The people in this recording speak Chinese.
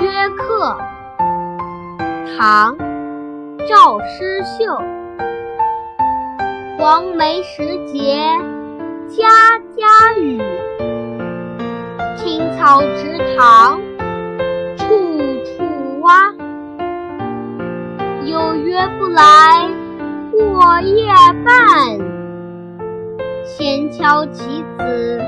约客唐赵师秀黄梅时节家家雨青草池塘处处蛙有约不来过夜半。闲敲棋子